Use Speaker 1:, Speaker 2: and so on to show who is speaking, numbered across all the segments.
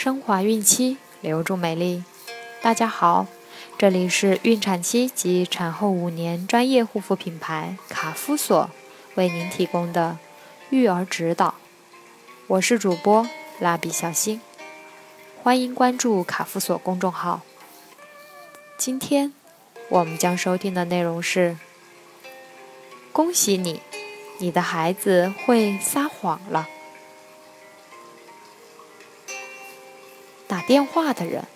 Speaker 1: 升华孕期，留住美丽。大家好，这里是孕产期及产后五年专业护肤品牌卡夫索为您提供的育儿指导。我是主播蜡笔小新，欢迎关注卡夫索公众号。今天我们将收听的内容是：恭喜你，你的孩子会撒谎了。电话的人，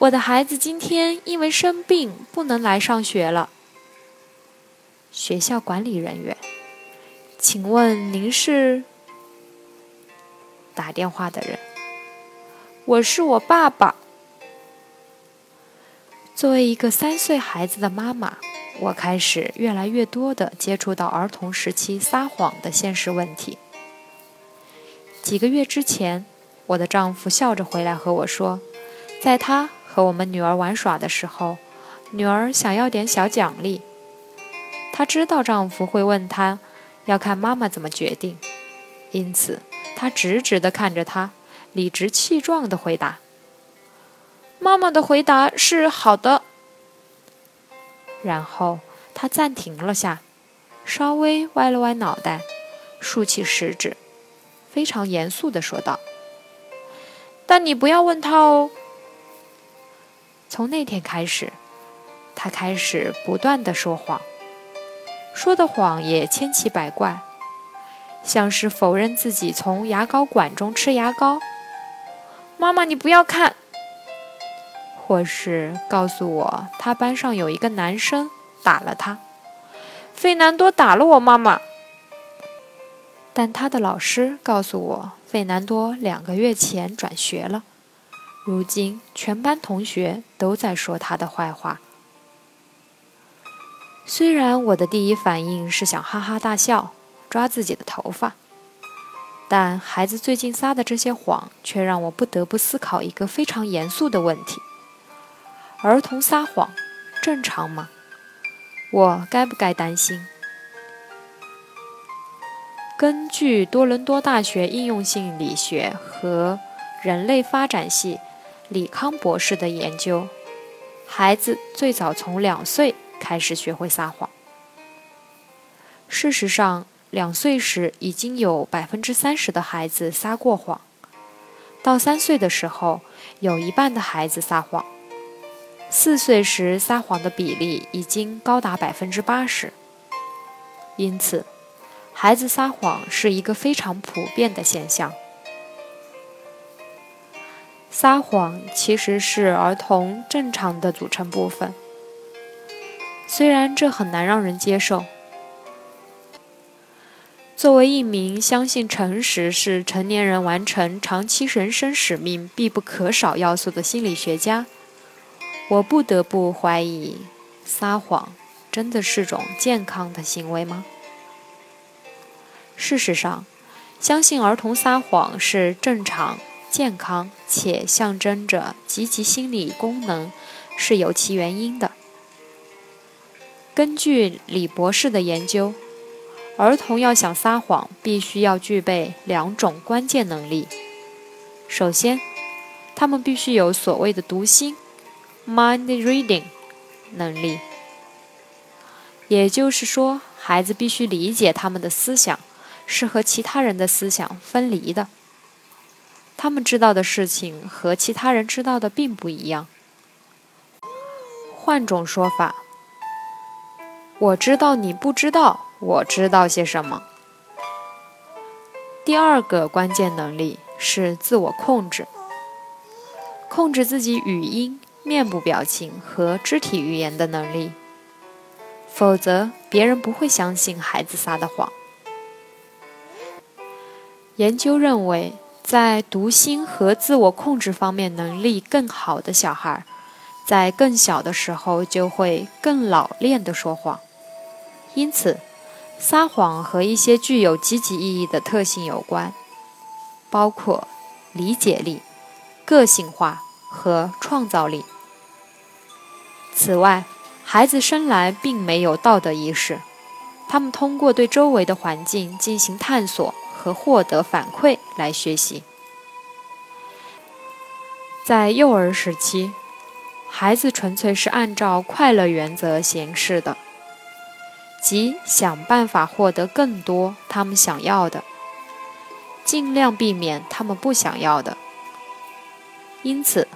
Speaker 1: 我的孩子今天因为生病不能来上学了。学校管理人员，请问您是？打电话的人，我是我爸爸。作为一个三岁孩子的妈妈，我开始越来越多的接触到儿童时期撒谎的现实问题。几个月之前。我的丈夫笑着回来和我说，在他和我们女儿玩耍的时候，女儿想要点小奖励。她知道丈夫会问她，要看妈妈怎么决定，因此她直直地看着他，理直气壮地回答：“妈妈的回答是好的。”然后她暂停了下，稍微歪了歪脑袋，竖起食指，非常严肃地说道。但你不要问他哦。从那天开始，他开始不断的说谎，说的谎也千奇百怪，像是否认自己从牙膏管中吃牙膏，妈妈你不要看，或是告诉我他班上有一个男生打了他，费南多打了我妈妈。但他的老师告诉我，费南多两个月前转学了，如今全班同学都在说他的坏话。虽然我的第一反应是想哈哈大笑，抓自己的头发，但孩子最近撒的这些谎，却让我不得不思考一个非常严肃的问题：儿童撒谎正常吗？我该不该担心？根据多伦多大学应用性理学和人类发展系李康博士的研究，孩子最早从两岁开始学会撒谎。事实上，两岁时已经有百分之三十的孩子撒过谎，到三岁的时候，有一半的孩子撒谎，四岁时撒谎的比例已经高达百分之八十。因此。孩子撒谎是一个非常普遍的现象。撒谎其实是儿童正常的组成部分，虽然这很难让人接受。作为一名相信诚实是成年人完成长期人生使命必不可少要素的心理学家，我不得不怀疑：撒谎真的是种健康的行为吗？事实上，相信儿童撒谎是正常、健康且象征着积极心理功能，是有其原因的。根据李博士的研究，儿童要想撒谎，必须要具备两种关键能力。首先，他们必须有所谓的读心 （mind reading） 能力，也就是说，孩子必须理解他们的思想。是和其他人的思想分离的，他们知道的事情和其他人知道的并不一样。换种说法，我知道你不知道，我知道些什么。第二个关键能力是自我控制，控制自己语音、面部表情和肢体语言的能力，否则别人不会相信孩子撒的谎。研究认为，在读心和自我控制方面能力更好的小孩，在更小的时候就会更老练地说谎。因此，撒谎和一些具有积极意义的特性有关，包括理解力、个性化和创造力。此外，孩子生来并没有道德意识，他们通过对周围的环境进行探索。和获得反馈来学习。在幼儿时期，孩子纯粹是按照快乐原则行事的，即想办法获得更多他们想要的，尽量避免他们不想要的。因此，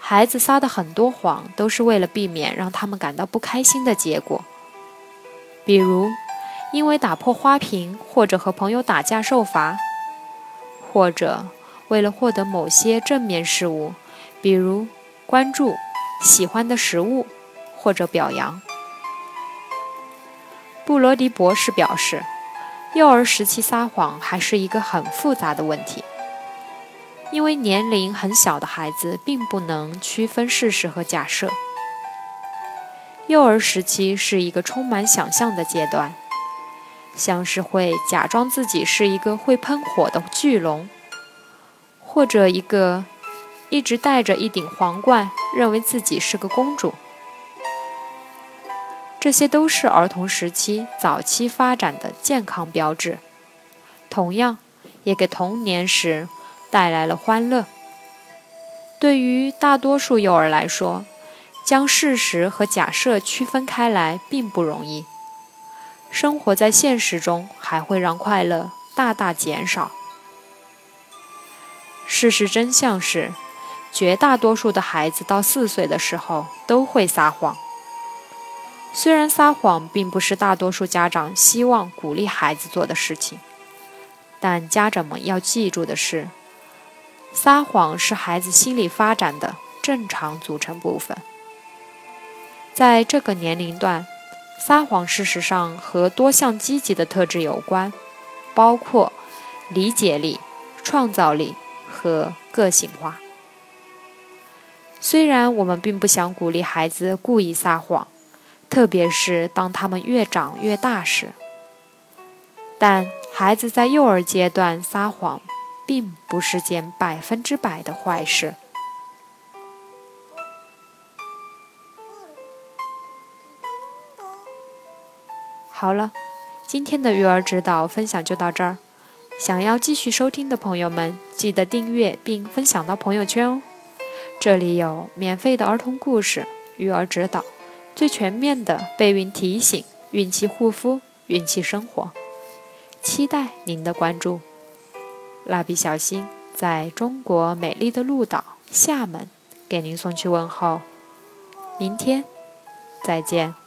Speaker 1: 孩子撒的很多谎都是为了避免让他们感到不开心的结果，比如因为打破花瓶或者和朋友打架受罚，或者为了获得某些正面事物，比如关注、喜欢的食物或者表扬。布罗迪博士表示，幼儿时期撒谎还是一个很复杂的问题。因为年龄很小的孩子并不能区分事实和假设。幼儿时期是一个充满想象的阶段，像是会假装自己是一个会喷火的巨龙，或者一个一直戴着一顶皇冠，认为自己是个公主。这些都是儿童时期早期发展的健康标志，同样也给童年时。带来了欢乐。对于大多数幼儿来说，将事实和假设区分开来并不容易。生活在现实中还会让快乐大大减少。事实真相是，绝大多数的孩子到四岁的时候都会撒谎。虽然撒谎并不是大多数家长希望鼓励孩子做的事情，但家长们要记住的是。撒谎是孩子心理发展的正常组成部分。在这个年龄段，撒谎事实上和多项积极的特质有关，包括理解力、创造力和个性化。虽然我们并不想鼓励孩子故意撒谎，特别是当他们越长越大时，但孩子在幼儿阶段撒谎。并不是件百分之百的坏事。好了，今天的育儿指导分享就到这儿。想要继续收听的朋友们，记得订阅并分享到朋友圈哦。这里有免费的儿童故事、育儿指导、最全面的备孕提醒、孕期护肤、孕期生活，期待您的关注。蜡笔小新在中国美丽的鹭岛厦门给您送去问候，明天再见。